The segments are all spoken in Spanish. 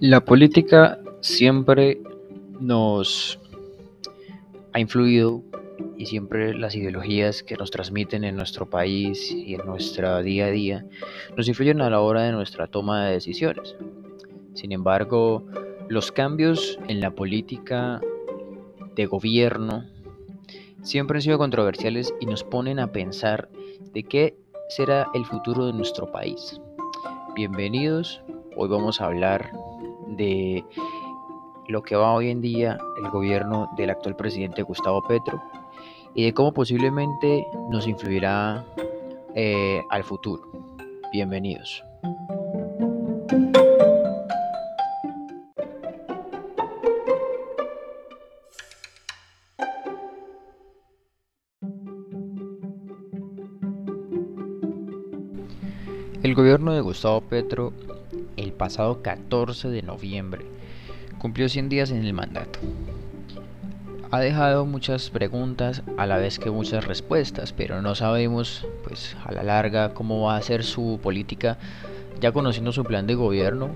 La política siempre nos ha influido y siempre las ideologías que nos transmiten en nuestro país y en nuestro día a día nos influyen a la hora de nuestra toma de decisiones. Sin embargo, los cambios en la política de gobierno siempre han sido controversiales y nos ponen a pensar de qué será el futuro de nuestro país. Bienvenidos, hoy vamos a hablar de lo que va hoy en día el gobierno del actual presidente Gustavo Petro y de cómo posiblemente nos influirá eh, al futuro. Bienvenidos. El gobierno de Gustavo Petro el pasado 14 de noviembre cumplió 100 días en el mandato. Ha dejado muchas preguntas a la vez que muchas respuestas, pero no sabemos pues a la larga cómo va a ser su política ya conociendo su plan de gobierno,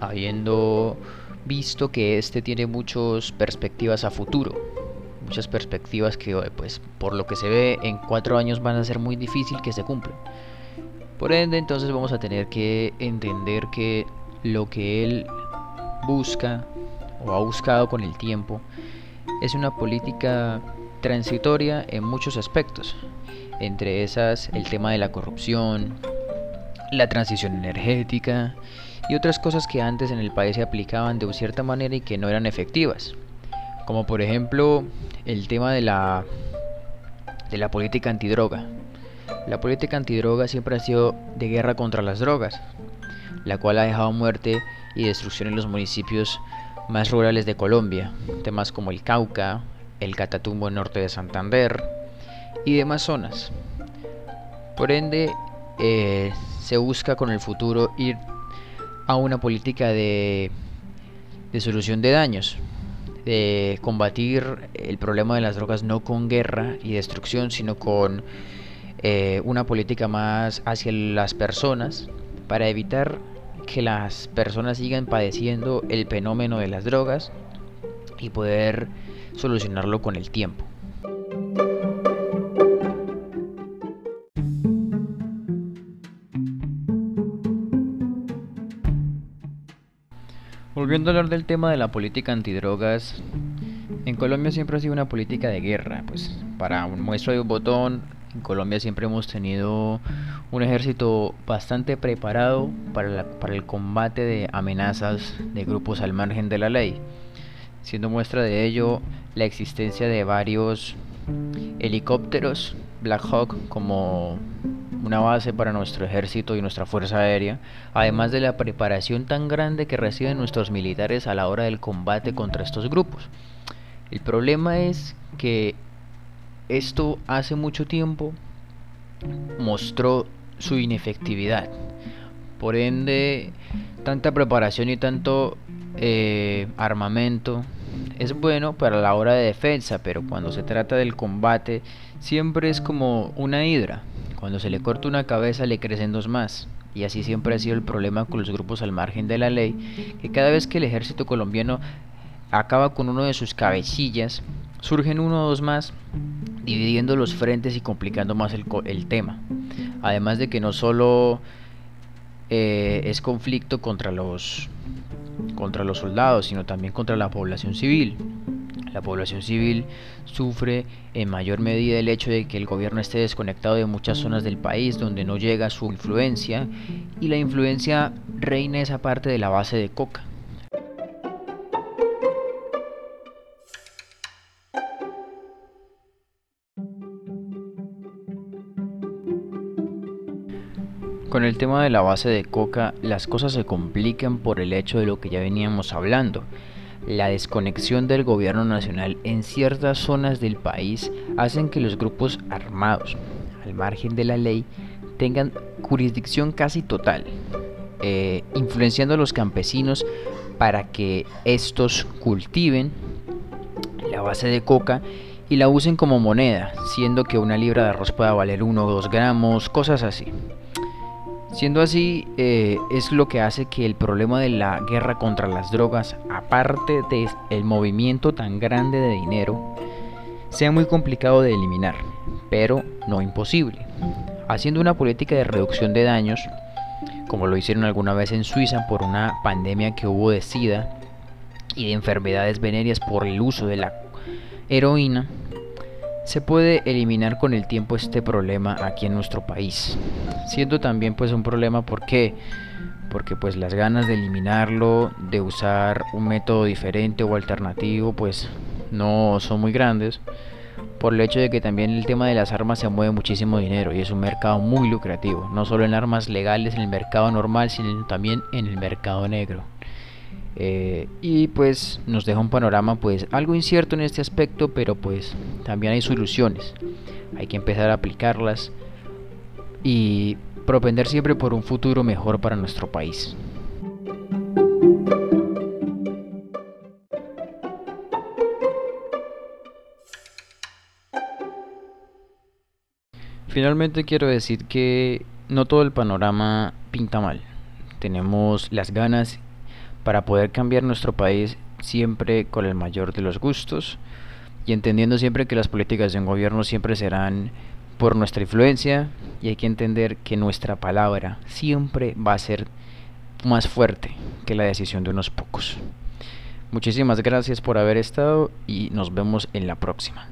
habiendo visto que este tiene muchas perspectivas a futuro, muchas perspectivas que pues por lo que se ve en cuatro años van a ser muy difícil que se cumplan. Por ende, entonces vamos a tener que entender que lo que él busca o ha buscado con el tiempo es una política transitoria en muchos aspectos. Entre esas, el tema de la corrupción, la transición energética y otras cosas que antes en el país se aplicaban de cierta manera y que no eran efectivas. Como por ejemplo el tema de la, de la política antidroga. La política antidroga siempre ha sido de guerra contra las drogas, la cual ha dejado muerte y destrucción en los municipios más rurales de Colombia, temas como el Cauca, el Catatumbo norte de Santander y demás zonas. Por ende, eh, se busca con el futuro ir a una política de, de solución de daños, de combatir el problema de las drogas no con guerra y destrucción, sino con eh, una política más hacia las personas para evitar que las personas sigan padeciendo el fenómeno de las drogas y poder solucionarlo con el tiempo. Volviendo a hablar del tema de la política antidrogas, en Colombia siempre ha sido una política de guerra, pues para un muestro de un botón en Colombia siempre hemos tenido un ejército bastante preparado para, para el combate de amenazas de grupos al margen de la ley, siendo muestra de ello la existencia de varios helicópteros Black Hawk como una base para nuestro ejército y nuestra fuerza aérea, además de la preparación tan grande que reciben nuestros militares a la hora del combate contra estos grupos. El problema es que esto hace mucho tiempo mostró su inefectividad. Por ende, tanta preparación y tanto eh, armamento es bueno para la hora de defensa, pero cuando se trata del combate siempre es como una hidra. Cuando se le corta una cabeza le crecen dos más. Y así siempre ha sido el problema con los grupos al margen de la ley, que cada vez que el ejército colombiano acaba con uno de sus cabecillas, surgen uno o dos más dividiendo los frentes y complicando más el, el tema. Además de que no solo eh, es conflicto contra los, contra los soldados, sino también contra la población civil. La población civil sufre en mayor medida el hecho de que el gobierno esté desconectado de muchas zonas del país donde no llega su influencia y la influencia reina esa parte de la base de coca. Con el tema de la base de coca, las cosas se complican por el hecho de lo que ya veníamos hablando. La desconexión del gobierno nacional en ciertas zonas del país hacen que los grupos armados, al margen de la ley, tengan jurisdicción casi total, eh, influenciando a los campesinos para que estos cultiven la base de coca y la usen como moneda, siendo que una libra de arroz pueda valer 1 o 2 gramos, cosas así. Siendo así, eh, es lo que hace que el problema de la guerra contra las drogas, aparte de el movimiento tan grande de dinero, sea muy complicado de eliminar, pero no imposible. Haciendo una política de reducción de daños, como lo hicieron alguna vez en Suiza por una pandemia que hubo de SIDA y de enfermedades venéreas por el uso de la heroína, se puede eliminar con el tiempo este problema aquí en nuestro país. Siendo también pues un problema porque porque pues las ganas de eliminarlo, de usar un método diferente o alternativo pues no son muy grandes por el hecho de que también el tema de las armas se mueve muchísimo dinero y es un mercado muy lucrativo, no solo en armas legales en el mercado normal, sino también en el mercado negro. Eh, y pues nos deja un panorama pues algo incierto en este aspecto, pero pues también hay soluciones. Hay que empezar a aplicarlas y propender siempre por un futuro mejor para nuestro país. Finalmente quiero decir que no todo el panorama pinta mal. Tenemos las ganas para poder cambiar nuestro país siempre con el mayor de los gustos y entendiendo siempre que las políticas de un gobierno siempre serán por nuestra influencia y hay que entender que nuestra palabra siempre va a ser más fuerte que la decisión de unos pocos. Muchísimas gracias por haber estado y nos vemos en la próxima.